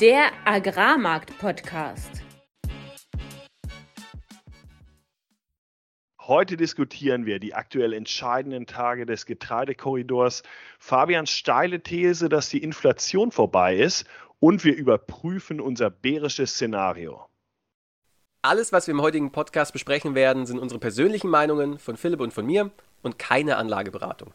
Der Agrarmarkt-Podcast. Heute diskutieren wir die aktuell entscheidenden Tage des Getreidekorridors, Fabians steile These, dass die Inflation vorbei ist und wir überprüfen unser bärisches Szenario. Alles, was wir im heutigen Podcast besprechen werden, sind unsere persönlichen Meinungen von Philipp und von mir und keine Anlageberatung.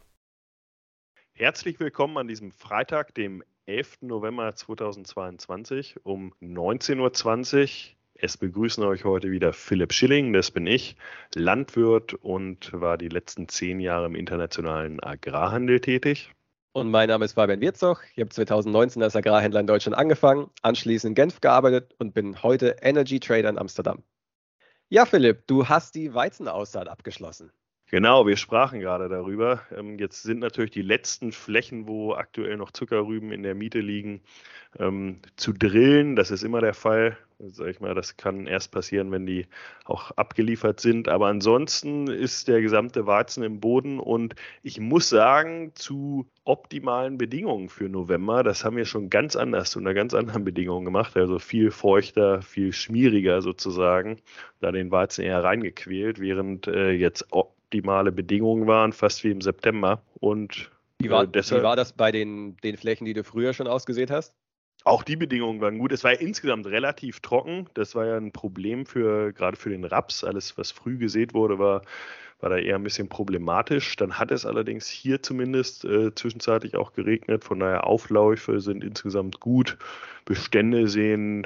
Herzlich willkommen an diesem Freitag, dem 11. November 2022 um 19.20 Uhr. Es begrüßen euch heute wieder Philipp Schilling, das bin ich, Landwirt und war die letzten zehn Jahre im internationalen Agrarhandel tätig. Und mein Name ist Fabian Wirzog. Ich habe 2019 als Agrarhändler in Deutschland angefangen, anschließend in Genf gearbeitet und bin heute Energy Trader in Amsterdam. Ja, Philipp, du hast die Weizenaussaat abgeschlossen. Genau, wir sprachen gerade darüber. Ähm, jetzt sind natürlich die letzten Flächen, wo aktuell noch Zuckerrüben in der Miete liegen, ähm, zu drillen. Das ist immer der Fall. Sag ich mal, das kann erst passieren, wenn die auch abgeliefert sind. Aber ansonsten ist der gesamte Weizen im Boden und ich muss sagen, zu optimalen Bedingungen für November, das haben wir schon ganz anders, unter ganz anderen Bedingungen gemacht. Also viel feuchter, viel schmieriger sozusagen, da den Weizen eher reingequält, während äh, jetzt optimale Bedingungen waren, fast wie im September. Und wie war, äh, deshalb, wie war das bei den, den Flächen, die du früher schon ausgesät hast? Auch die Bedingungen waren gut. Es war ja insgesamt relativ trocken. Das war ja ein Problem für gerade für den Raps. Alles, was früh gesät wurde, war, war da eher ein bisschen problematisch. Dann hat es allerdings hier zumindest äh, zwischenzeitlich auch geregnet. Von daher Aufläufe sind insgesamt gut. Bestände sehen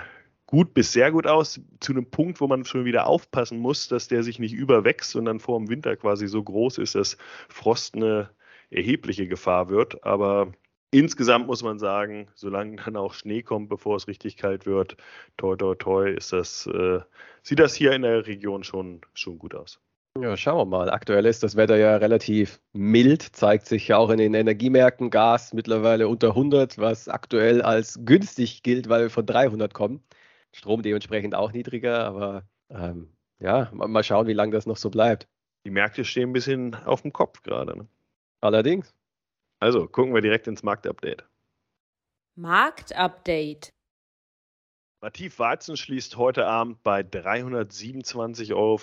gut bis sehr gut aus, zu einem Punkt, wo man schon wieder aufpassen muss, dass der sich nicht überwächst und dann vor dem Winter quasi so groß ist, dass Frost eine erhebliche Gefahr wird. Aber insgesamt muss man sagen, solange dann auch Schnee kommt, bevor es richtig kalt wird, toi toi toi, ist das, äh, sieht das hier in der Region schon, schon gut aus. Ja, schauen wir mal. Aktuell ist das Wetter ja relativ mild, zeigt sich ja auch in den Energiemärkten. Gas mittlerweile unter 100, was aktuell als günstig gilt, weil wir von 300 kommen. Strom dementsprechend auch niedriger, aber ähm, ja, mal schauen, wie lange das noch so bleibt. Die Märkte stehen ein bisschen auf dem Kopf gerade. Ne? Allerdings. Also gucken wir direkt ins Marktupdate. Marktupdate. Mativ Weizen schließt heute Abend bei 327,25 Euro.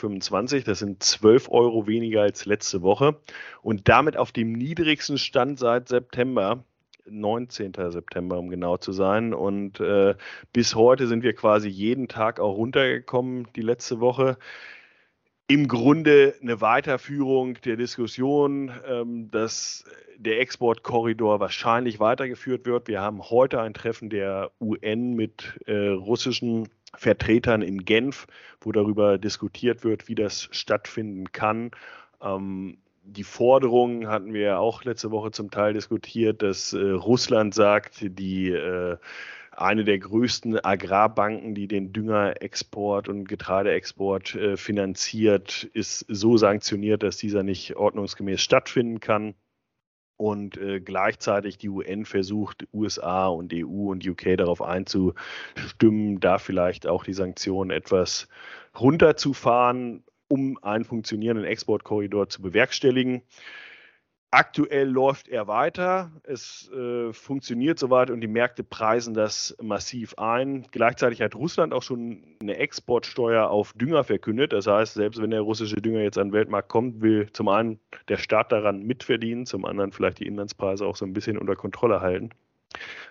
Das sind 12 Euro weniger als letzte Woche und damit auf dem niedrigsten Stand seit September. 19. September, um genau zu sein. Und äh, bis heute sind wir quasi jeden Tag auch runtergekommen, die letzte Woche. Im Grunde eine Weiterführung der Diskussion, ähm, dass der Exportkorridor wahrscheinlich weitergeführt wird. Wir haben heute ein Treffen der UN mit äh, russischen Vertretern in Genf, wo darüber diskutiert wird, wie das stattfinden kann. Ähm, die Forderungen hatten wir ja auch letzte Woche zum Teil diskutiert, dass äh, Russland sagt, die äh, eine der größten Agrarbanken, die den Düngerexport und Getreideexport äh, finanziert, ist so sanktioniert, dass dieser nicht ordnungsgemäß stattfinden kann. Und äh, gleichzeitig die UN versucht, USA und EU und UK darauf einzustimmen, da vielleicht auch die Sanktionen etwas runterzufahren um einen funktionierenden Exportkorridor zu bewerkstelligen. Aktuell läuft er weiter, es äh, funktioniert soweit und die Märkte preisen das massiv ein. Gleichzeitig hat Russland auch schon eine Exportsteuer auf Dünger verkündet. Das heißt, selbst wenn der russische Dünger jetzt an den Weltmarkt kommt, will zum einen der Staat daran mitverdienen, zum anderen vielleicht die Inlandspreise auch so ein bisschen unter Kontrolle halten.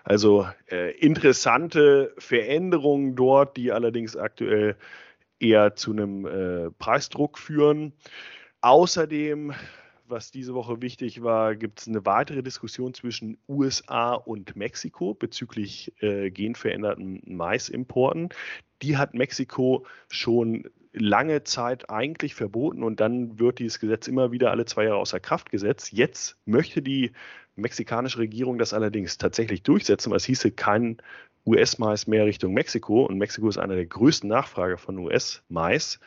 Also äh, interessante Veränderungen dort, die allerdings aktuell eher zu einem äh, Preisdruck führen. Außerdem, was diese Woche wichtig war, gibt es eine weitere Diskussion zwischen USA und Mexiko bezüglich äh, genveränderten Maisimporten. Die hat Mexiko schon lange Zeit eigentlich verboten und dann wird dieses Gesetz immer wieder alle zwei Jahre außer Kraft gesetzt. Jetzt möchte die mexikanische Regierung das allerdings tatsächlich durchsetzen, weil es hieße kein US-Mais mehr Richtung Mexiko und Mexiko ist einer der größten Nachfrager von US-Mais.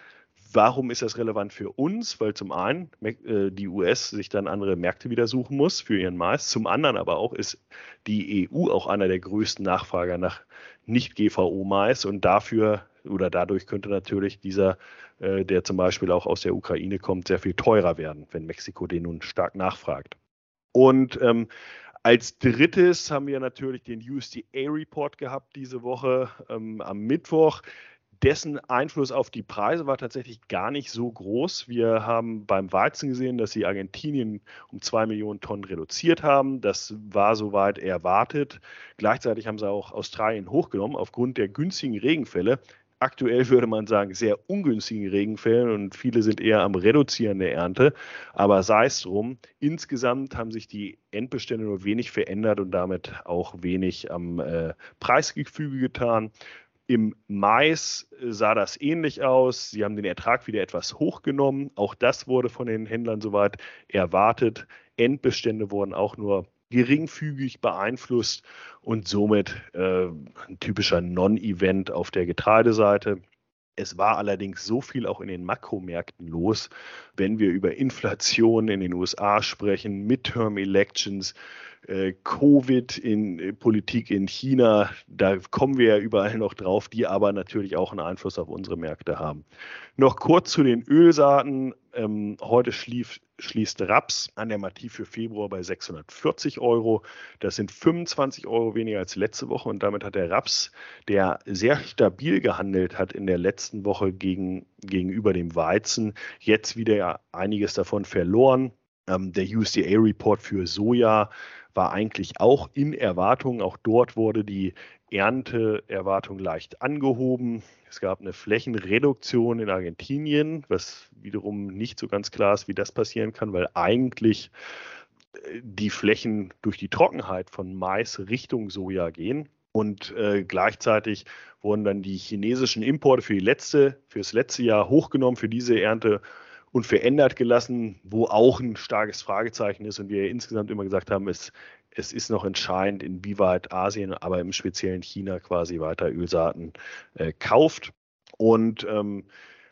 Warum ist das relevant für uns? Weil zum einen äh, die US sich dann andere Märkte wieder suchen muss für ihren Mais. Zum anderen aber auch ist die EU auch einer der größten Nachfrager nach Nicht-GVO-Mais und dafür oder dadurch könnte natürlich dieser, äh, der zum Beispiel auch aus der Ukraine kommt, sehr viel teurer werden, wenn Mexiko den nun stark nachfragt. Und ähm, Als drittes haben wir natürlich den USDA-Report gehabt diese Woche ähm, am Mittwoch dessen Einfluss auf die Preise war tatsächlich gar nicht so groß. Wir haben beim Weizen gesehen, dass sie Argentinien um zwei Millionen Tonnen reduziert haben. Das war soweit erwartet. Gleichzeitig haben sie auch Australien hochgenommen aufgrund der günstigen Regenfälle. Aktuell würde man sagen, sehr ungünstigen Regenfällen und viele sind eher am Reduzieren der Ernte. Aber sei es drum, insgesamt haben sich die Endbestände nur wenig verändert und damit auch wenig am äh, Preisgefüge getan. Im Mais sah das ähnlich aus. Sie haben den Ertrag wieder etwas hochgenommen. Auch das wurde von den Händlern soweit erwartet. Endbestände wurden auch nur geringfügig beeinflusst und somit äh, ein typischer Non-Event auf der Getreideseite. Es war allerdings so viel auch in den Makromärkten los, wenn wir über Inflation in den USA sprechen, Midterm Elections, äh, Covid in äh, Politik in China, da kommen wir ja überall noch drauf, die aber natürlich auch einen Einfluss auf unsere Märkte haben. Noch kurz zu den Ölsaaten. Ähm, heute schlief, schließt Raps an der Mativ für Februar bei 640 Euro. Das sind 25 Euro weniger als letzte Woche und damit hat der Raps, der sehr stabil gehandelt hat in der letzten Woche gegen, gegenüber dem Weizen, jetzt wieder einiges davon verloren. Ähm, der USDA-Report für Soja war eigentlich auch in Erwartung. Auch dort wurde die Ernteerwartung leicht angehoben. Es gab eine Flächenreduktion in Argentinien, was wiederum nicht so ganz klar ist, wie das passieren kann, weil eigentlich äh, die Flächen durch die Trockenheit von Mais Richtung Soja gehen. Und äh, gleichzeitig wurden dann die chinesischen Importe für, letzte, für das letzte Jahr hochgenommen, für diese Ernte unverändert gelassen, wo auch ein starkes Fragezeichen ist und wir insgesamt immer gesagt haben, es, es ist noch entscheidend, inwieweit Asien, aber im speziellen China quasi weiter Ölsaaten äh, kauft und ähm,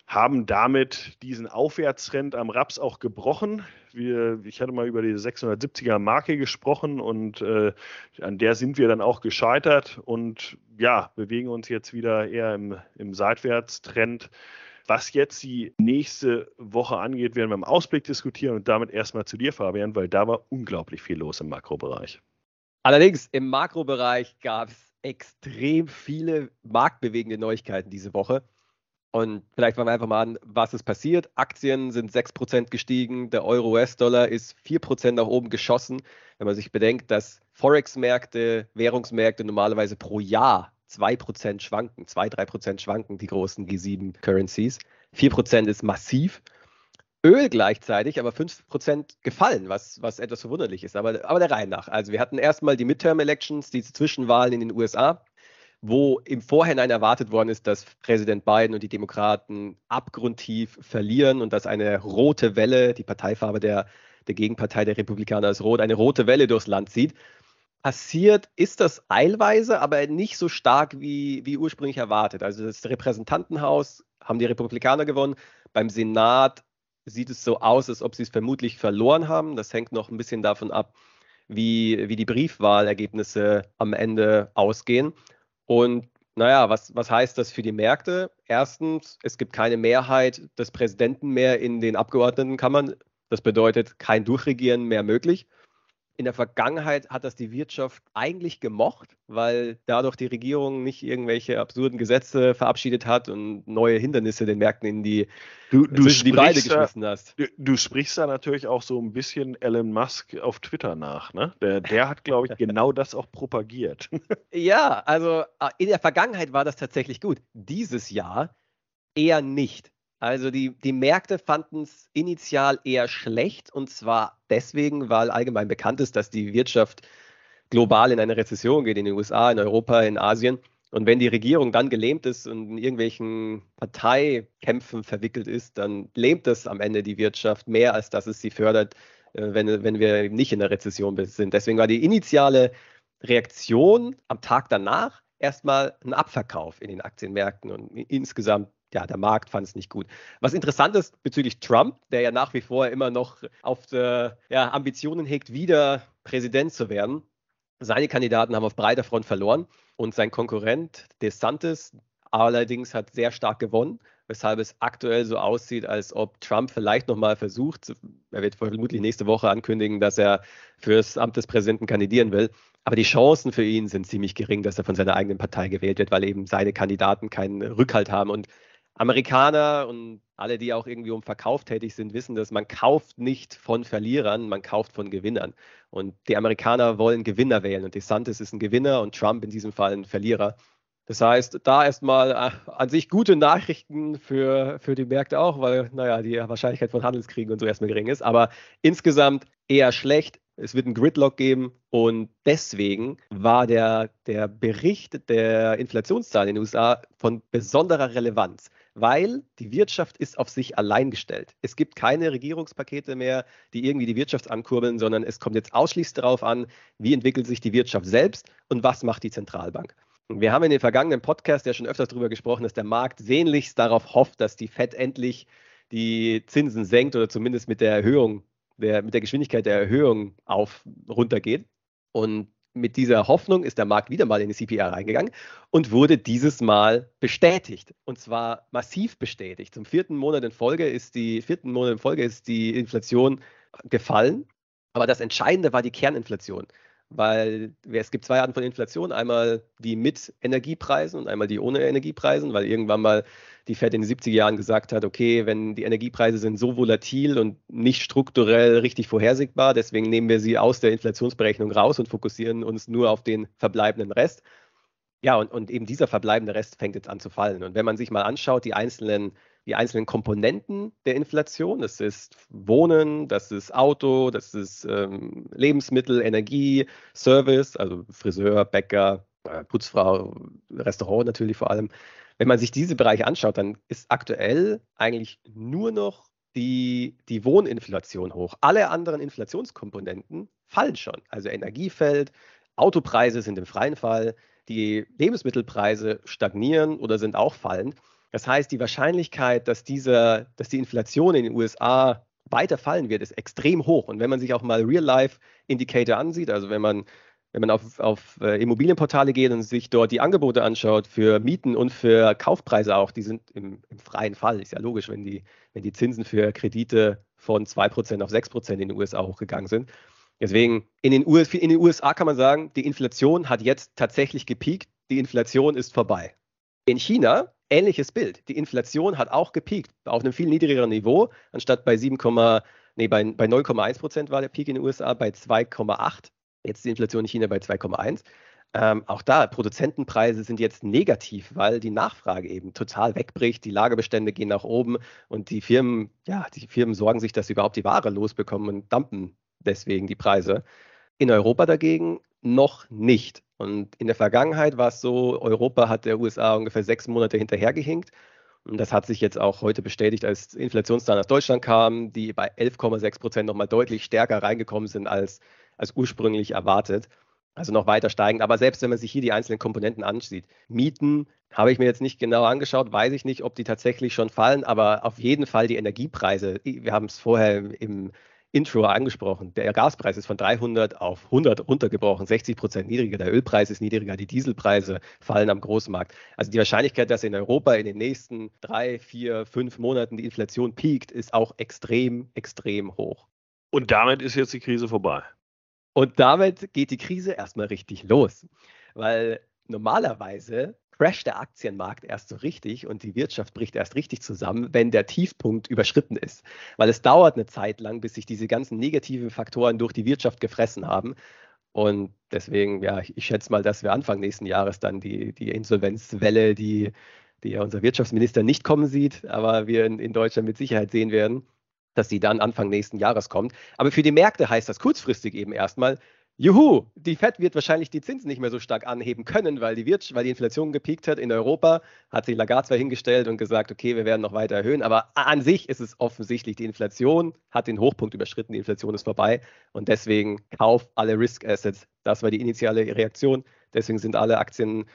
haben damit diesen Aufwärtstrend am Raps auch gebrochen. Wir, ich hatte mal über die 670er Marke gesprochen und äh, an der sind wir dann auch gescheitert und ja, bewegen uns jetzt wieder eher im, im Seitwärtstrend. Was jetzt die nächste Woche angeht, werden wir im Ausblick diskutieren und damit erstmal zu dir, Fabian, weil da war unglaublich viel los im Makrobereich. Allerdings im Makrobereich gab es extrem viele marktbewegende Neuigkeiten diese Woche. Und vielleicht fangen wir einfach mal an, was ist passiert. Aktien sind 6% gestiegen, der Euro-US-Dollar ist 4% nach oben geschossen. Wenn man sich bedenkt, dass Forex-Märkte, Währungsmärkte normalerweise pro Jahr 2% schwanken, 2-3% schwanken die großen G7-Currencies. 4% ist massiv. Öl gleichzeitig aber 5% gefallen, was, was etwas verwunderlich ist. Aber, aber der Reihe nach. Also wir hatten erstmal die Midterm-Elections, diese Zwischenwahlen in den USA, wo im Vorhinein erwartet worden ist, dass Präsident Biden und die Demokraten abgrundtief verlieren und dass eine rote Welle, die Parteifarbe der, der Gegenpartei der Republikaner ist rot, eine rote Welle durchs Land zieht passiert ist das eilweise, aber nicht so stark wie, wie ursprünglich erwartet. Also das Repräsentantenhaus haben die Republikaner gewonnen. Beim Senat sieht es so aus, als ob sie es vermutlich verloren haben. Das hängt noch ein bisschen davon ab, wie, wie die Briefwahlergebnisse am Ende ausgehen. Und naja, was, was heißt das für die Märkte? Erstens, es gibt keine Mehrheit des Präsidenten mehr in den Abgeordnetenkammern. Das bedeutet kein Durchregieren mehr möglich in der Vergangenheit hat das die Wirtschaft eigentlich gemocht, weil dadurch die Regierung nicht irgendwelche absurden Gesetze verabschiedet hat und neue Hindernisse den Märkten in die, du, du die Beine geschmissen hast. Du, du, sprichst da natürlich auch so ein bisschen Elon Musk auf Twitter nach. Ne? Der, der hat, glaube ich, genau das auch propagiert. ja, also äh, in der Vergangenheit war das tatsächlich gut. Dieses Jahr eher nicht. Also die, die Märkte fanden es initial eher schlecht und zwar deswegen, weil allgemein bekannt ist, dass die Wirtschaft global in eine Rezession geht, in den USA, in Europa, in Asien. Und wenn die Regierung dann gelähmt ist und in irgendwelchen Parteikämpfen verwickelt ist, dann lähmt das am Ende die Wirtschaft mehr, als dass es sie fördert, äh, wenn, wenn wir nicht in der Rezession sind. Deswegen war die initiale Reaktion am Tag danach erstmal ein Abverkauf in den Aktienmärkten und insgesamt ja, der Markt fand es nicht gut. Was interessant ist bezüglich Trump, der ja nach wie vor immer noch auf der, ja, Ambitionen hegt, wieder Präsident zu werden. Seine Kandidaten haben auf breiter Front verloren und sein Konkurrent DeSantis allerdings hat sehr stark gewonnen, weshalb es aktuell so aussieht, als ob Trump vielleicht nochmal versucht, er wird vermutlich nächste Woche ankündigen, dass er fürs Amt des Präsidenten kandidieren will. Aber die Chancen für ihn sind ziemlich gering, dass er von seiner eigenen Partei gewählt wird, weil eben seine Kandidaten keinen Rückhalt haben. Und Amerikaner und alle, die auch irgendwie um Verkauf tätig sind, wissen, dass man kauft nicht von Verlierern, man kauft von Gewinnern. Und die Amerikaner wollen Gewinner wählen und DeSantis ist ein Gewinner und Trump in diesem Fall ein Verlierer. Das heißt, da erstmal äh, an sich gute Nachrichten für, für die Märkte auch, weil, naja, die Wahrscheinlichkeit von Handelskriegen und so erstmal gering ist. Aber insgesamt eher schlecht. Es wird einen Gridlock geben und deswegen war der, der Bericht der Inflationszahlen in den USA von besonderer Relevanz weil die Wirtschaft ist auf sich allein gestellt. Es gibt keine Regierungspakete mehr, die irgendwie die Wirtschaft ankurbeln, sondern es kommt jetzt ausschließlich darauf an, wie entwickelt sich die Wirtschaft selbst und was macht die Zentralbank. Wir haben in den vergangenen Podcast ja schon öfters darüber gesprochen, dass der Markt sehnlichst darauf hofft, dass die Fed endlich die Zinsen senkt oder zumindest mit der Erhöhung, der, mit der Geschwindigkeit der Erhöhung auf runtergeht. Und mit dieser Hoffnung ist der Markt wieder mal in die CPI reingegangen und wurde dieses Mal bestätigt. Und zwar massiv bestätigt. Zum vierten Monat in Folge ist die, vierten Monat in Folge ist die Inflation gefallen. Aber das Entscheidende war die Kerninflation weil es gibt zwei Arten von Inflation, einmal die mit Energiepreisen und einmal die ohne Energiepreisen, weil irgendwann mal die Fed in den 70er Jahren gesagt hat, okay, wenn die Energiepreise sind so volatil und nicht strukturell richtig vorhersehbar, deswegen nehmen wir sie aus der Inflationsberechnung raus und fokussieren uns nur auf den verbleibenden Rest. Ja, und, und eben dieser verbleibende Rest fängt jetzt an zu fallen. Und wenn man sich mal anschaut, die einzelnen die einzelnen Komponenten der Inflation. Das ist Wohnen, das ist Auto, das ist ähm, Lebensmittel, Energie, Service, also Friseur, Bäcker, äh, Putzfrau, Restaurant natürlich vor allem. Wenn man sich diese Bereiche anschaut, dann ist aktuell eigentlich nur noch die, die Wohninflation hoch. Alle anderen Inflationskomponenten fallen schon. Also Energie fällt, Autopreise sind im freien Fall, die Lebensmittelpreise stagnieren oder sind auch fallend. Das heißt, die Wahrscheinlichkeit, dass, diese, dass die Inflation in den USA weiter fallen wird, ist extrem hoch. Und wenn man sich auch mal Real-Life-Indicator ansieht, also wenn man, wenn man auf, auf äh, Immobilienportale geht und sich dort die Angebote anschaut für Mieten und für Kaufpreise auch, die sind im, im freien Fall. Ist ja logisch, wenn die, wenn die Zinsen für Kredite von 2% auf 6% in den USA hochgegangen sind. Deswegen, in den, US, in den USA kann man sagen, die Inflation hat jetzt tatsächlich gepiekt, die Inflation ist vorbei. In China ähnliches Bild. Die Inflation hat auch gepiekt auf einem viel niedrigeren Niveau, anstatt bei 7, nee, bei, bei 9,1 Prozent war der Peak in den USA bei 2,8. Jetzt die Inflation in China bei 2,1. Ähm, auch da, Produzentenpreise sind jetzt negativ, weil die Nachfrage eben total wegbricht, die Lagerbestände gehen nach oben und die Firmen, ja, die Firmen sorgen sich, dass sie überhaupt die Ware losbekommen und dumpen deswegen die Preise. In Europa dagegen noch nicht. Und in der Vergangenheit war es so, Europa hat der USA ungefähr sechs Monate hinterhergehinkt. Und das hat sich jetzt auch heute bestätigt, als Inflationszahlen aus Deutschland kamen, die bei 11,6 Prozent nochmal deutlich stärker reingekommen sind als, als ursprünglich erwartet. Also noch weiter steigend. Aber selbst wenn man sich hier die einzelnen Komponenten ansieht, Mieten habe ich mir jetzt nicht genau angeschaut, weiß ich nicht, ob die tatsächlich schon fallen, aber auf jeden Fall die Energiepreise. Wir haben es vorher im Intro angesprochen. Der Gaspreis ist von 300 auf 100 runtergebrochen, 60 Prozent niedriger. Der Ölpreis ist niedriger, die Dieselpreise fallen am Großmarkt. Also die Wahrscheinlichkeit, dass in Europa in den nächsten drei, vier, fünf Monaten die Inflation piekt, ist auch extrem, extrem hoch. Und damit ist jetzt die Krise vorbei. Und damit geht die Krise erstmal richtig los. Weil normalerweise crasht der Aktienmarkt erst so richtig und die Wirtschaft bricht erst richtig zusammen, wenn der Tiefpunkt überschritten ist. Weil es dauert eine Zeit lang, bis sich diese ganzen negativen Faktoren durch die Wirtschaft gefressen haben. Und deswegen, ja, ich schätze mal, dass wir Anfang nächsten Jahres dann die, die Insolvenzwelle, die, die ja unser Wirtschaftsminister nicht kommen sieht, aber wir in, in Deutschland mit Sicherheit sehen werden, dass sie dann Anfang nächsten Jahres kommt. Aber für die Märkte heißt das kurzfristig eben erstmal, Juhu, die Fed wird wahrscheinlich die Zinsen nicht mehr so stark anheben können, weil die, Wirtschaft, weil die Inflation gepiekt hat in Europa, hat sich Lagarde zwar hingestellt und gesagt, okay, wir werden noch weiter erhöhen, aber an sich ist es offensichtlich, die Inflation hat den Hochpunkt überschritten, die Inflation ist vorbei und deswegen kauf alle Risk Assets. Das war die initiale Reaktion. Deswegen sind alle Aktien,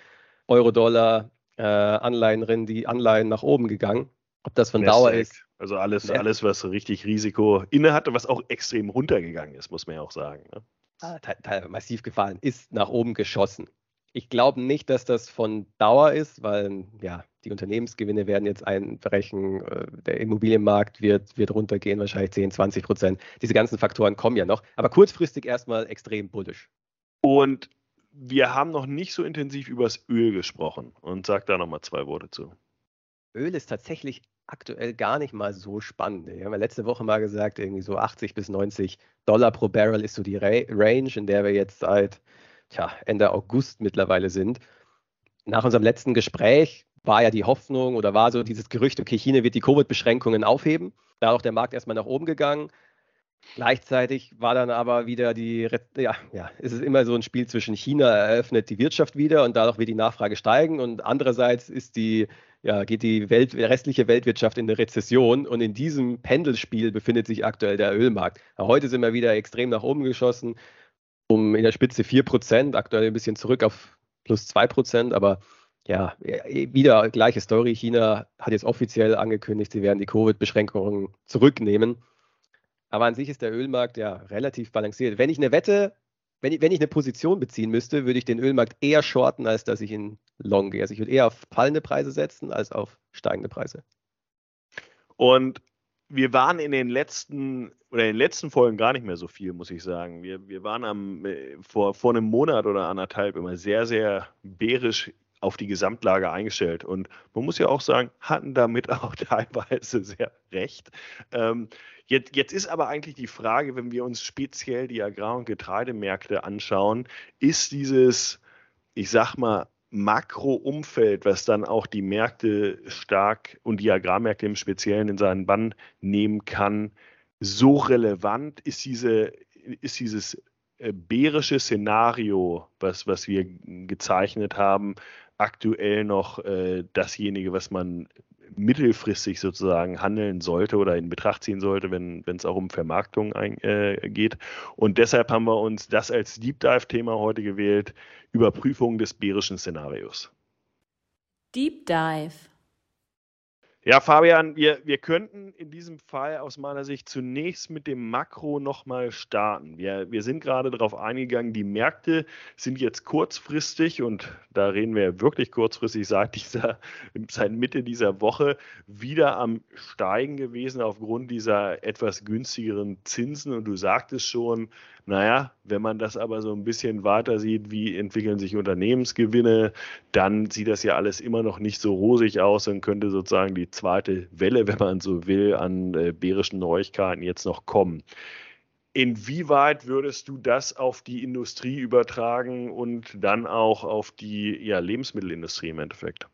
Euro, Dollar, äh, Anleihen, die Anleihen nach oben gegangen. Ob das von Nasdaq. Dauer ist. Also alles, alles, was richtig Risiko inne hatte, was auch extrem runtergegangen ist, muss man ja auch sagen. Ne? Ah, massiv gefallen, ist nach oben geschossen. Ich glaube nicht, dass das von Dauer ist, weil ja, die Unternehmensgewinne werden jetzt einbrechen, äh, der Immobilienmarkt wird, wird runtergehen, wahrscheinlich 10, 20 Prozent. Diese ganzen Faktoren kommen ja noch, aber kurzfristig erstmal extrem bullisch. Und wir haben noch nicht so intensiv über das Öl gesprochen und sag da nochmal zwei Worte zu. Öl ist tatsächlich aktuell gar nicht mal so spannend. Wir haben ja letzte Woche mal gesagt, irgendwie so 80 bis 90 Dollar pro Barrel ist so die Range, in der wir jetzt seit tja, Ende August mittlerweile sind. Nach unserem letzten Gespräch war ja die Hoffnung oder war so dieses Gerücht, okay, China wird die Covid-Beschränkungen aufheben. Da auch der Markt erstmal nach oben gegangen. Gleichzeitig war dann aber wieder die, ja, ja, es ist immer so ein Spiel zwischen China eröffnet die Wirtschaft wieder und dadurch wird die Nachfrage steigen und andererseits ist die, ja, geht die Welt, restliche Weltwirtschaft in eine Rezession und in diesem Pendelspiel befindet sich aktuell der Ölmarkt. Heute sind wir wieder extrem nach oben geschossen um in der Spitze 4%, aktuell ein bisschen zurück auf plus 2%, aber ja, wieder gleiche Story. China hat jetzt offiziell angekündigt, sie werden die Covid-Beschränkungen zurücknehmen. Aber an sich ist der Ölmarkt ja relativ balanciert. Wenn ich eine Wette, wenn ich, wenn ich eine Position beziehen müsste, würde ich den Ölmarkt eher shorten, als dass ich ihn long gehe. Also ich würde eher auf fallende Preise setzen, als auf steigende Preise. Und wir waren in den letzten oder in den letzten Folgen gar nicht mehr so viel, muss ich sagen. Wir, wir waren am, äh, vor, vor einem Monat oder anderthalb immer sehr, sehr bärisch auf die Gesamtlage eingestellt. Und man muss ja auch sagen, hatten damit auch teilweise sehr recht. Ähm, jetzt, jetzt ist aber eigentlich die Frage, wenn wir uns speziell die Agrar- und Getreidemärkte anschauen, ist dieses, ich sag mal, Makroumfeld, was dann auch die Märkte stark und die Agrarmärkte im Speziellen in seinen Bann nehmen kann, so relevant? Ist, diese, ist dieses äh, bärische Szenario, was, was wir gezeichnet haben, aktuell noch äh, dasjenige, was man mittelfristig sozusagen handeln sollte oder in Betracht ziehen sollte, wenn es auch um Vermarktung ein, äh, geht. Und deshalb haben wir uns das als Deep Dive-Thema heute gewählt, Überprüfung des bärischen Szenarios. Deep Dive. Ja, Fabian, wir, wir könnten in diesem Fall aus meiner Sicht zunächst mit dem Makro nochmal starten. Wir, wir sind gerade darauf eingegangen, die Märkte sind jetzt kurzfristig und da reden wir wirklich kurzfristig seit, dieser, seit Mitte dieser Woche wieder am Steigen gewesen aufgrund dieser etwas günstigeren Zinsen. Und du sagtest schon, naja, wenn man das aber so ein bisschen weiter sieht, wie entwickeln sich Unternehmensgewinne, dann sieht das ja alles immer noch nicht so rosig aus und könnte sozusagen die zweite Welle, wenn man so will, an äh, bärischen Neuigkeiten jetzt noch kommen. Inwieweit würdest du das auf die Industrie übertragen und dann auch auf die ja, Lebensmittelindustrie im Endeffekt?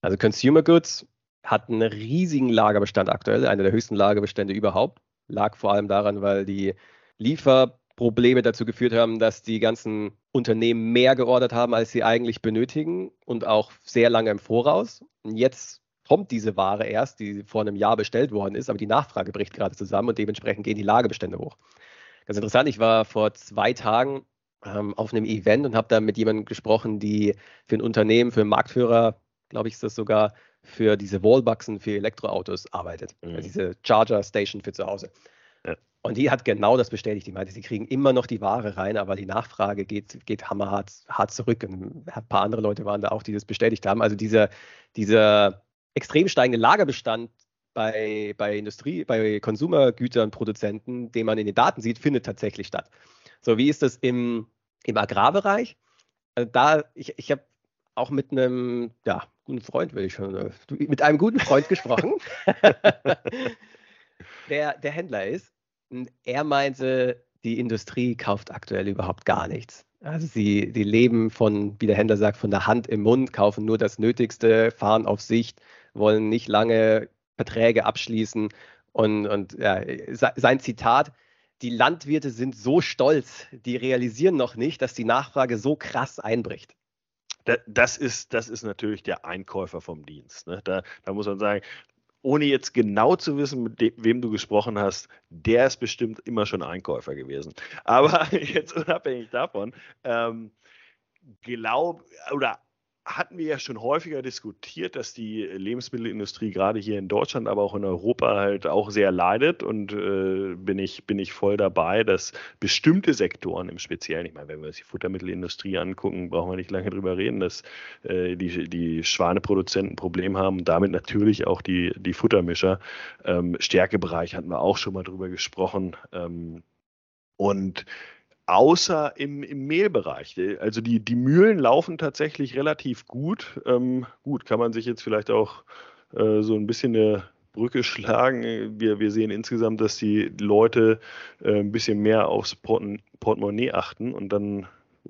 Also Consumer Goods hat einen riesigen Lagerbestand aktuell, einer der höchsten Lagerbestände überhaupt. Lag vor allem daran, weil die Liefer Probleme dazu geführt haben, dass die ganzen Unternehmen mehr geordert haben, als sie eigentlich benötigen und auch sehr lange im Voraus. Und jetzt kommt diese Ware erst, die vor einem Jahr bestellt worden ist, aber die Nachfrage bricht gerade zusammen und dementsprechend gehen die Lagebestände hoch. Ganz interessant, ich war vor zwei Tagen ähm, auf einem Event und habe da mit jemandem gesprochen, die für ein Unternehmen, für einen Marktführer, glaube ich, ist das sogar, für diese Wallboxen für Elektroautos arbeitet. Mhm. Also diese Charger Station für zu Hause. Und die hat genau das bestätigt. Die meinte, sie kriegen immer noch die Ware rein, aber die Nachfrage geht, geht hammerhart hart zurück. Und ein paar andere Leute waren da auch, die das bestätigt haben. Also dieser, dieser extrem steigende Lagerbestand bei, bei Industrie, bei Konsumergütern, Produzenten, den man in den Daten sieht, findet tatsächlich statt. So, wie ist das im, im Agrarbereich? Also da, ich, ich habe auch mit einem, ja, guten Freund, will ich schon, äh, mit einem guten Freund gesprochen, der, der Händler ist er meinte, die Industrie kauft aktuell überhaupt gar nichts. Also sie, die leben von, wie der Händler sagt, von der Hand im Mund, kaufen nur das Nötigste, fahren auf Sicht, wollen nicht lange Verträge abschließen. Und, und ja, sein Zitat, die Landwirte sind so stolz, die realisieren noch nicht, dass die Nachfrage so krass einbricht. Das ist, das ist natürlich der Einkäufer vom Dienst. Ne? Da, da muss man sagen, ohne jetzt genau zu wissen, mit dem, wem du gesprochen hast, der ist bestimmt immer schon Einkäufer gewesen. Aber jetzt unabhängig davon, ähm, glaub oder hatten wir ja schon häufiger diskutiert, dass die Lebensmittelindustrie gerade hier in Deutschland, aber auch in Europa halt auch sehr leidet und äh, bin, ich, bin ich voll dabei, dass bestimmte Sektoren im Speziellen, ich meine, wenn wir uns die Futtermittelindustrie angucken, brauchen wir nicht lange drüber reden, dass äh, die, die Schwaneproduzenten ein Problem haben damit natürlich auch die, die Futtermischer. Ähm, Stärkebereich hatten wir auch schon mal drüber gesprochen. Ähm, und außer im, im Mehlbereich. Also die, die Mühlen laufen tatsächlich relativ gut. Ähm, gut, kann man sich jetzt vielleicht auch äh, so ein bisschen eine Brücke schlagen. Wir, wir sehen insgesamt, dass die Leute äh, ein bisschen mehr aufs Port Portemonnaie achten und dann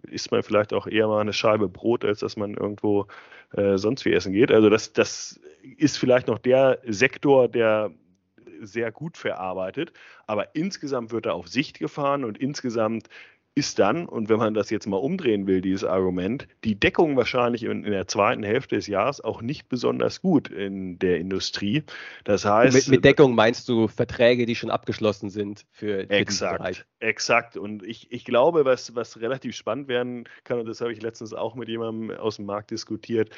isst man vielleicht auch eher mal eine Scheibe Brot, als dass man irgendwo äh, sonst wie essen geht. Also das, das ist vielleicht noch der Sektor, der sehr gut verarbeitet, aber insgesamt wird er auf Sicht gefahren und insgesamt ist dann, und wenn man das jetzt mal umdrehen will, dieses Argument, die Deckung wahrscheinlich in, in der zweiten Hälfte des Jahres auch nicht besonders gut in der Industrie. Das heißt. Mit, mit Deckung meinst du Verträge, die schon abgeschlossen sind für, für exakt, Bereich? Exakt. Und ich, ich glaube, was, was relativ spannend werden kann, und das habe ich letztens auch mit jemandem aus dem Markt diskutiert,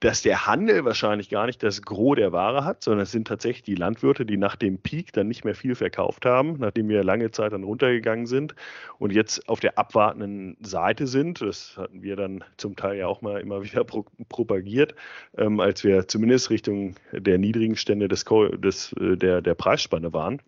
dass der Handel wahrscheinlich gar nicht das Gros der Ware hat, sondern es sind tatsächlich die Landwirte, die nach dem Peak dann nicht mehr viel verkauft haben, nachdem wir lange Zeit dann runtergegangen sind und jetzt auf der abwartenden Seite sind. Das hatten wir dann zum Teil ja auch mal immer wieder pro propagiert, ähm, als wir zumindest Richtung der niedrigen Stände des, des, äh, der, der Preisspanne waren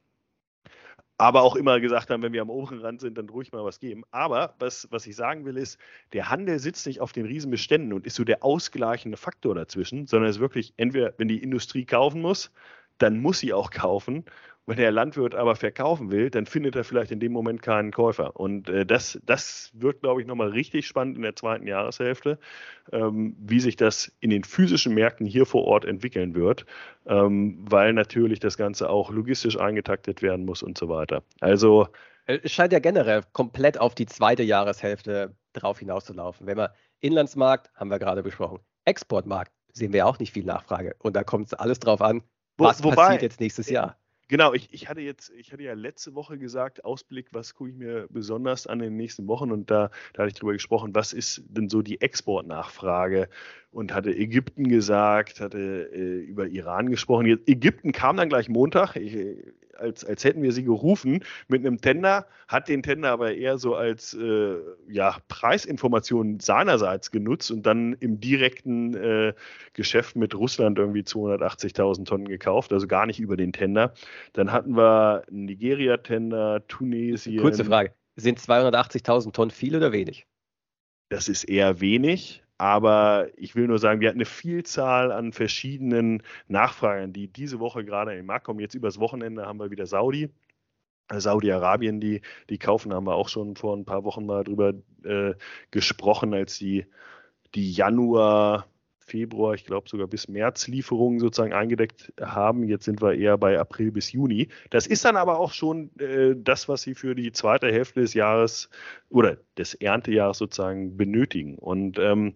aber auch immer gesagt haben, wenn wir am oberen Rand sind, dann ruhig mal was geben. Aber was, was ich sagen will, ist, der Handel sitzt nicht auf den Riesenbeständen und ist so der ausgleichende Faktor dazwischen, sondern ist wirklich entweder, wenn die Industrie kaufen muss, dann muss sie auch kaufen. Wenn der Landwirt aber verkaufen will, dann findet er vielleicht in dem Moment keinen Käufer. Und äh, das, das wird, glaube ich, nochmal richtig spannend in der zweiten Jahreshälfte, ähm, wie sich das in den physischen Märkten hier vor Ort entwickeln wird, ähm, weil natürlich das Ganze auch logistisch eingetaktet werden muss und so weiter. Also äh, es scheint ja generell komplett auf die zweite Jahreshälfte drauf hinauszulaufen. Wenn wir Inlandsmarkt, haben wir gerade besprochen, Exportmarkt, sehen wir auch nicht viel Nachfrage. Und da kommt alles drauf an, was Wo, wobei, passiert jetzt nächstes Jahr. Genau, ich, ich hatte jetzt, ich hatte ja letzte Woche gesagt, Ausblick, was gucke ich mir besonders an in den nächsten Wochen? Und da, da hatte ich drüber gesprochen, was ist denn so die Exportnachfrage? Und hatte Ägypten gesagt, hatte äh, über Iran gesprochen. Ägypten kam dann gleich Montag, ich, als, als hätten wir sie gerufen mit einem Tender, hat den Tender aber eher so als äh, ja, Preisinformation seinerseits genutzt und dann im direkten äh, Geschäft mit Russland irgendwie 280.000 Tonnen gekauft, also gar nicht über den Tender. Dann hatten wir Nigeria-Tender, Tunesien. Kurze Frage, sind 280.000 Tonnen viel oder wenig? Das ist eher wenig. Aber ich will nur sagen, wir hatten eine Vielzahl an verschiedenen Nachfragen, die diese Woche gerade in den Markt kommen. Jetzt übers Wochenende haben wir wieder Saudi. Saudi-Arabien, die, die kaufen, haben wir auch schon vor ein paar Wochen mal drüber äh, gesprochen, als die, die Januar, Februar, ich glaube sogar bis März Lieferungen sozusagen eingedeckt haben. Jetzt sind wir eher bei April bis Juni. Das ist dann aber auch schon äh, das, was sie für die zweite Hälfte des Jahres oder des Erntejahres sozusagen benötigen. Und ähm,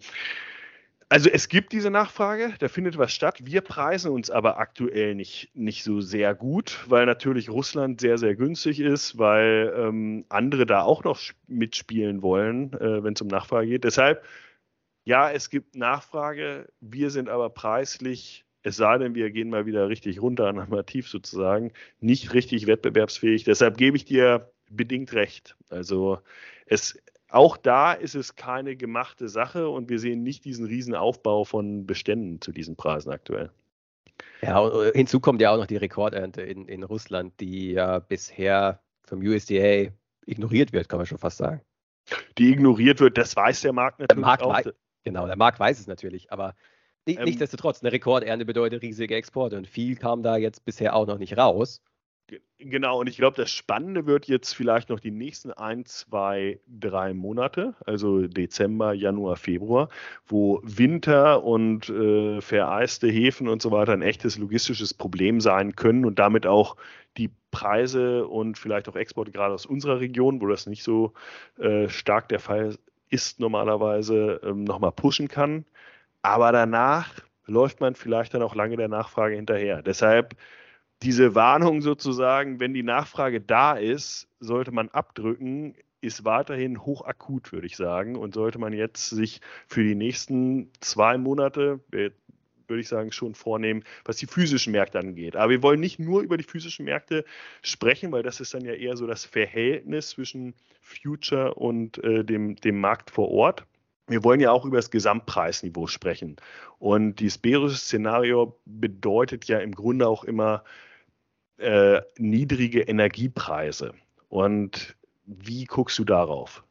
also es gibt diese Nachfrage, da findet was statt. Wir preisen uns aber aktuell nicht, nicht so sehr gut, weil natürlich Russland sehr, sehr günstig ist, weil ähm, andere da auch noch mitspielen wollen, äh, wenn es um Nachfrage geht. Deshalb ja, es gibt Nachfrage, wir sind aber preislich, es sei denn, wir gehen mal wieder richtig runter, normativ sozusagen, nicht richtig wettbewerbsfähig. Deshalb gebe ich dir bedingt recht. Also es, auch da ist es keine gemachte Sache und wir sehen nicht diesen riesen Aufbau von Beständen zu diesen Preisen aktuell. Ja, hinzu kommt ja auch noch die Rekordernte in, in Russland, die ja bisher vom USDA ignoriert wird, kann man schon fast sagen. Die ignoriert wird, das weiß der Markt natürlich der Markt auch. Genau, der Markt weiß es natürlich, aber ähm, nichtsdestotrotz, eine Rekordernte bedeutet riesige Exporte und viel kam da jetzt bisher auch noch nicht raus. Genau, und ich glaube, das Spannende wird jetzt vielleicht noch die nächsten ein, zwei, drei Monate, also Dezember, Januar, Februar, wo Winter und äh, vereiste Häfen und so weiter ein echtes logistisches Problem sein können und damit auch die Preise und vielleicht auch Exporte gerade aus unserer Region, wo das nicht so äh, stark der Fall ist, normalerweise ähm, nochmal pushen kann. Aber danach läuft man vielleicht dann auch lange der Nachfrage hinterher. Deshalb diese Warnung sozusagen, wenn die Nachfrage da ist, sollte man abdrücken, ist weiterhin hochakut, würde ich sagen. Und sollte man jetzt sich für die nächsten zwei Monate, würde ich sagen, schon vornehmen, was die physischen Märkte angeht. Aber wir wollen nicht nur über die physischen Märkte sprechen, weil das ist dann ja eher so das Verhältnis zwischen Future und äh, dem, dem Markt vor Ort. Wir wollen ja auch über das Gesamtpreisniveau sprechen. Und dieses bärische Szenario bedeutet ja im Grunde auch immer äh, niedrige Energiepreise. Und wie guckst du darauf?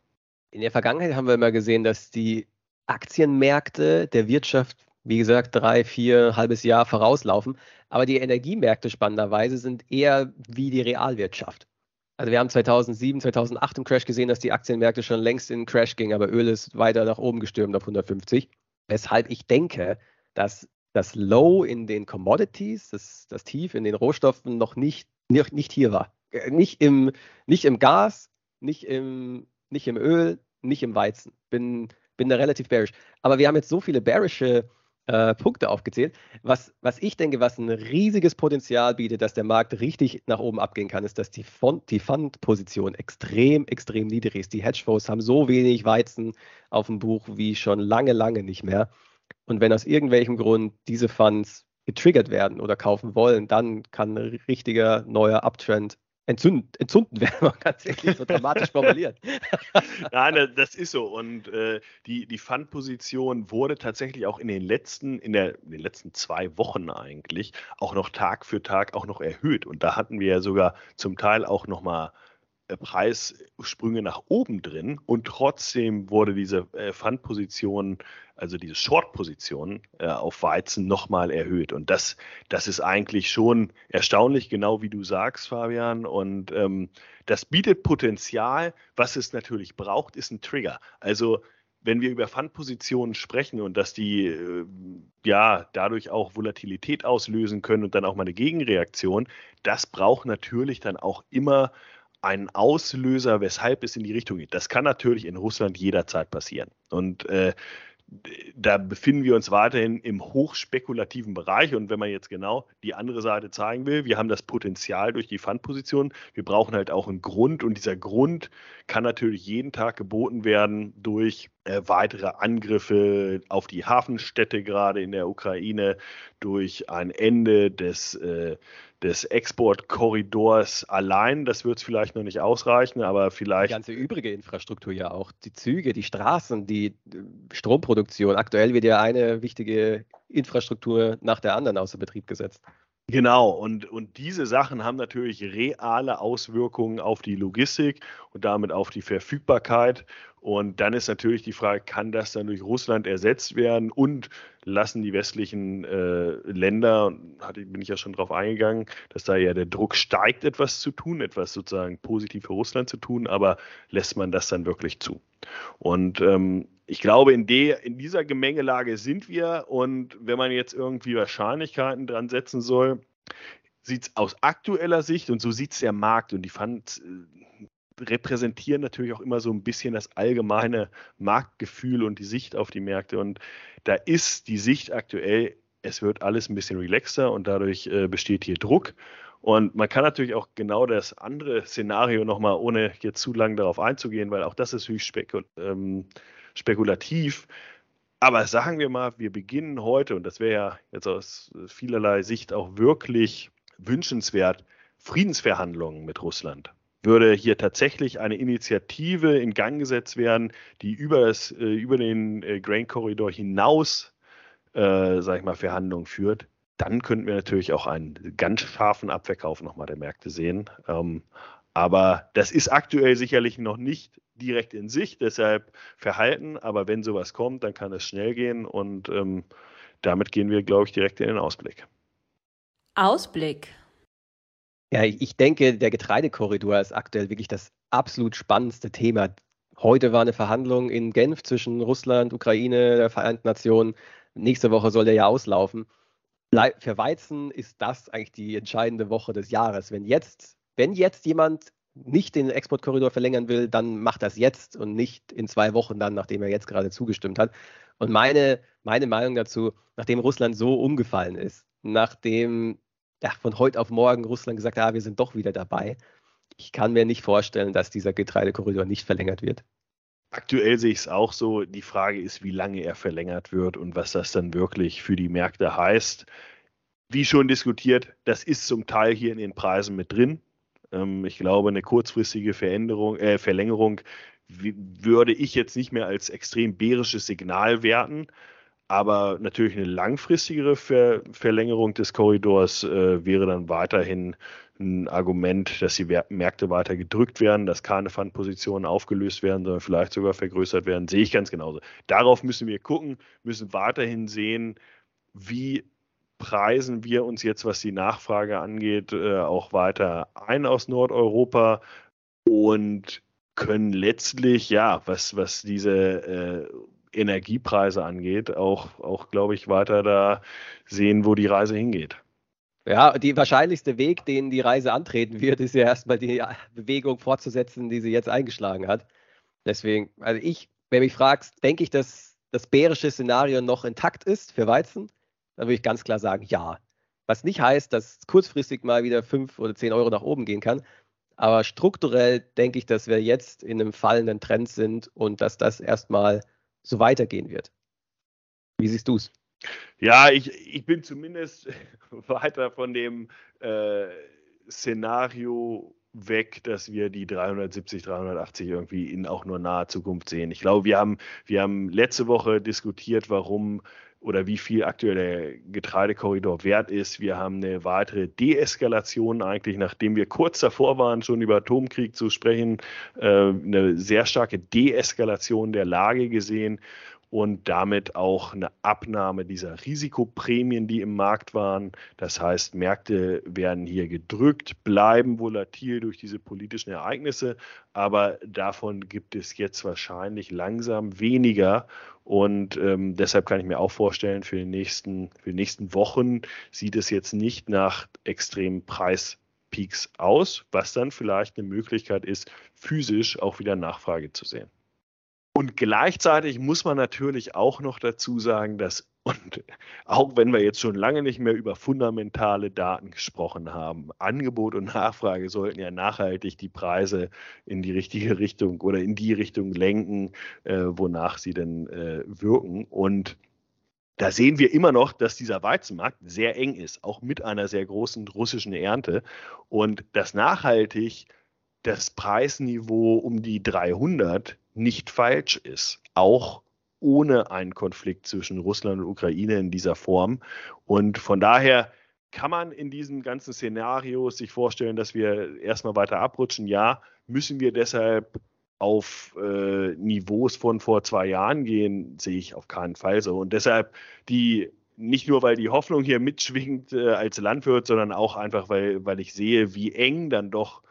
In der Vergangenheit haben wir immer gesehen, dass die Aktienmärkte der Wirtschaft, wie gesagt, drei, vier, halbes Jahr vorauslaufen. Aber die Energiemärkte spannenderweise sind eher wie die Realwirtschaft. Also wir haben 2007, 2008 im Crash gesehen, dass die Aktienmärkte schon längst in den Crash gingen, aber Öl ist weiter nach oben gestürmt auf 150. Weshalb ich denke, dass das Low in den Commodities, das, das Tief in den Rohstoffen noch nicht, nicht, nicht hier war. Nicht im, nicht im Gas, nicht im, nicht im Öl, nicht im Weizen. Bin, bin da relativ bearish. Aber wir haben jetzt so viele bearische äh, Punkte aufgezählt. Was, was ich denke, was ein riesiges Potenzial bietet, dass der Markt richtig nach oben abgehen kann, ist, dass die, Fond, die Fund-Position extrem, extrem niedrig ist. Die Hedgefonds haben so wenig Weizen auf dem Buch wie schon lange, lange nicht mehr. Und wenn aus irgendwelchem Grund diese Funds getriggert werden oder kaufen wollen, dann kann ein richtiger neuer Uptrend entzünd, entzünden werden, man nicht so dramatisch formulieren. Nein, das ist so. Und äh, die, die Fund-Position wurde tatsächlich auch in den letzten, in, der, in den letzten zwei Wochen eigentlich auch noch Tag für Tag auch noch erhöht. Und da hatten wir ja sogar zum Teil auch nochmal Preissprünge nach oben drin und trotzdem wurde diese äh, also diese Short-Position äh, auf Weizen nochmal erhöht. Und das, das ist eigentlich schon erstaunlich, genau wie du sagst, Fabian. Und ähm, das bietet Potenzial. Was es natürlich braucht, ist ein Trigger. Also wenn wir über Fund-Positionen sprechen und dass die äh, ja dadurch auch Volatilität auslösen können und dann auch mal eine Gegenreaktion, das braucht natürlich dann auch immer einen Auslöser, weshalb es in die Richtung geht. Das kann natürlich in Russland jederzeit passieren. Und äh, da befinden wir uns weiterhin im hochspekulativen Bereich. Und wenn man jetzt genau die andere Seite zeigen will, wir haben das Potenzial durch die Fundposition. Wir brauchen halt auch einen Grund. Und dieser Grund kann natürlich jeden Tag geboten werden durch äh, weitere Angriffe auf die Hafenstädte, gerade in der Ukraine, durch ein Ende des äh, des Exportkorridors allein, das wird es vielleicht noch nicht ausreichen, aber vielleicht. Die ganze übrige Infrastruktur ja auch. Die Züge, die Straßen, die äh, Stromproduktion. Aktuell wird ja eine wichtige Infrastruktur nach der anderen außer Betrieb gesetzt. Genau, und, und diese Sachen haben natürlich reale Auswirkungen auf die Logistik und damit auf die Verfügbarkeit. Und dann ist natürlich die Frage, kann das dann durch Russland ersetzt werden? Und lassen die westlichen äh, Länder, hatte, bin ich ja schon darauf eingegangen, dass da ja der Druck steigt, etwas zu tun, etwas sozusagen positiv für Russland zu tun, aber lässt man das dann wirklich zu? Und ähm, ich glaube, in, de, in dieser Gemengelage sind wir. Und wenn man jetzt irgendwie Wahrscheinlichkeiten dran setzen soll, sieht es aus aktueller Sicht und so sieht es der Markt. Und die fand äh, repräsentieren natürlich auch immer so ein bisschen das allgemeine Marktgefühl und die Sicht auf die Märkte. Und da ist die Sicht aktuell, es wird alles ein bisschen relaxer und dadurch äh, besteht hier Druck. Und man kann natürlich auch genau das andere Szenario nochmal, ohne jetzt zu lange darauf einzugehen, weil auch das ist höchst spekul ähm, spekulativ. Aber sagen wir mal, wir beginnen heute, und das wäre ja jetzt aus vielerlei Sicht auch wirklich wünschenswert, Friedensverhandlungen mit Russland würde hier tatsächlich eine Initiative in Gang gesetzt werden, die über, das, äh, über den äh, Grain-Korridor hinaus, äh, sag ich mal, Verhandlungen führt, dann könnten wir natürlich auch einen ganz scharfen Abverkauf nochmal der Märkte sehen. Ähm, aber das ist aktuell sicherlich noch nicht direkt in Sicht, deshalb verhalten. Aber wenn sowas kommt, dann kann es schnell gehen und ähm, damit gehen wir, glaube ich, direkt in den Ausblick. Ausblick. Ja, ich denke, der Getreidekorridor ist aktuell wirklich das absolut spannendste Thema. Heute war eine Verhandlung in Genf zwischen Russland, Ukraine, der Vereinten Nationen. Nächste Woche soll der ja auslaufen. Für Weizen ist das eigentlich die entscheidende Woche des Jahres. Wenn jetzt, wenn jetzt jemand nicht den Exportkorridor verlängern will, dann macht das jetzt und nicht in zwei Wochen dann, nachdem er jetzt gerade zugestimmt hat. Und meine, meine Meinung dazu, nachdem Russland so umgefallen ist, nachdem ja, von heute auf morgen Russland gesagt ah, wir sind doch wieder dabei. ich kann mir nicht vorstellen, dass dieser Getreidekorridor nicht verlängert wird. Aktuell sehe ich es auch so. Die Frage ist, wie lange er verlängert wird und was das dann wirklich für die Märkte heißt. Wie schon diskutiert, das ist zum Teil hier in den Preisen mit drin. Ähm, ich glaube, eine kurzfristige Veränderung, äh, Verlängerung würde ich jetzt nicht mehr als extrem bärisches Signal werten. Aber natürlich eine langfristigere Ver Verlängerung des Korridors äh, wäre dann weiterhin ein Argument, dass die Märkte weiter gedrückt werden, dass keine Fundpositionen aufgelöst werden, sondern vielleicht sogar vergrößert werden, sehe ich ganz genauso. Darauf müssen wir gucken, müssen weiterhin sehen, wie preisen wir uns jetzt, was die Nachfrage angeht, äh, auch weiter ein aus Nordeuropa und können letztlich, ja, was, was diese äh, Energiepreise angeht, auch, auch glaube ich, weiter da sehen, wo die Reise hingeht. Ja, der wahrscheinlichste Weg, den die Reise antreten wird, ist ja erstmal die Bewegung fortzusetzen, die sie jetzt eingeschlagen hat. Deswegen, also ich, wenn mich fragst, denke ich, dass das bärische Szenario noch intakt ist für Weizen, dann würde ich ganz klar sagen, ja. Was nicht heißt, dass kurzfristig mal wieder 5 oder 10 Euro nach oben gehen kann. Aber strukturell denke ich, dass wir jetzt in einem fallenden Trend sind und dass das erstmal so weitergehen wird. Wie siehst du es? Ja, ich, ich bin zumindest weiter von dem äh, Szenario weg, dass wir die 370, 380 irgendwie in auch nur naher Zukunft sehen. Ich glaube, wir haben, wir haben letzte Woche diskutiert, warum oder wie viel aktuell der Getreidekorridor wert ist. Wir haben eine weitere Deeskalation eigentlich, nachdem wir kurz davor waren, schon über Atomkrieg zu sprechen, äh, eine sehr starke Deeskalation der Lage gesehen und damit auch eine Abnahme dieser Risikoprämien, die im Markt waren. Das heißt, Märkte werden hier gedrückt, bleiben volatil durch diese politischen Ereignisse, aber davon gibt es jetzt wahrscheinlich langsam weniger. Und ähm, deshalb kann ich mir auch vorstellen, für, den nächsten, für die nächsten Wochen sieht es jetzt nicht nach extremen Preispeaks aus, was dann vielleicht eine Möglichkeit ist, physisch auch wieder Nachfrage zu sehen. Und gleichzeitig muss man natürlich auch noch dazu sagen, dass, und auch wenn wir jetzt schon lange nicht mehr über fundamentale Daten gesprochen haben, Angebot und Nachfrage sollten ja nachhaltig die Preise in die richtige Richtung oder in die Richtung lenken, äh, wonach sie denn äh, wirken. Und da sehen wir immer noch, dass dieser Weizenmarkt sehr eng ist, auch mit einer sehr großen russischen Ernte. Und dass nachhaltig das Preisniveau um die 300 nicht falsch ist, auch ohne einen Konflikt zwischen Russland und Ukraine in dieser Form. Und von daher kann man in diesem ganzen Szenario sich vorstellen, dass wir erstmal weiter abrutschen. Ja, müssen wir deshalb auf äh, Niveaus von vor zwei Jahren gehen, sehe ich auf keinen Fall so. Und deshalb die nicht nur, weil die Hoffnung hier mitschwingt äh, als Landwirt, sondern auch einfach, weil, weil ich sehe, wie eng dann doch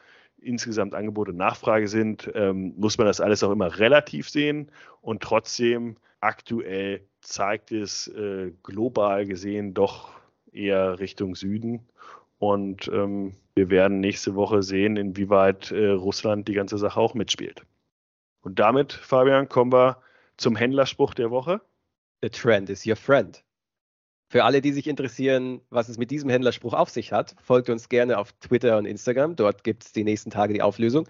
insgesamt Angebot und Nachfrage sind, ähm, muss man das alles auch immer relativ sehen. Und trotzdem aktuell zeigt es äh, global gesehen doch eher Richtung Süden. Und ähm, wir werden nächste Woche sehen, inwieweit äh, Russland die ganze Sache auch mitspielt. Und damit, Fabian, kommen wir zum Händlerspruch der Woche. The trend is your friend. Für alle, die sich interessieren, was es mit diesem Händlerspruch auf sich hat, folgt uns gerne auf Twitter und Instagram. Dort gibt es die nächsten Tage die Auflösung.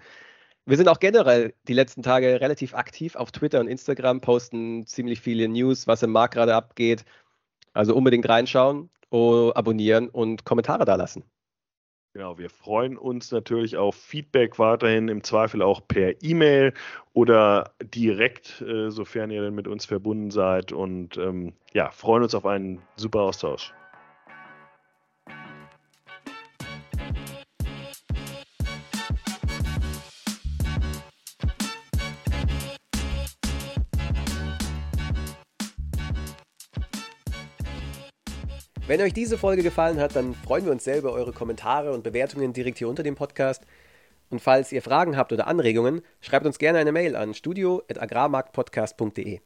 Wir sind auch generell die letzten Tage relativ aktiv auf Twitter und Instagram, posten ziemlich viele News, was im Markt gerade abgeht. Also unbedingt reinschauen, abonnieren und Kommentare da lassen. Genau, wir freuen uns natürlich auf Feedback weiterhin, im Zweifel auch per E-Mail oder direkt, äh, sofern ihr denn mit uns verbunden seid. Und ähm, ja, freuen uns auf einen super Austausch. Wenn euch diese Folge gefallen hat, dann freuen wir uns sehr über eure Kommentare und Bewertungen direkt hier unter dem Podcast. Und falls ihr Fragen habt oder Anregungen, schreibt uns gerne eine Mail an studio.agrarmarktpodcast.de.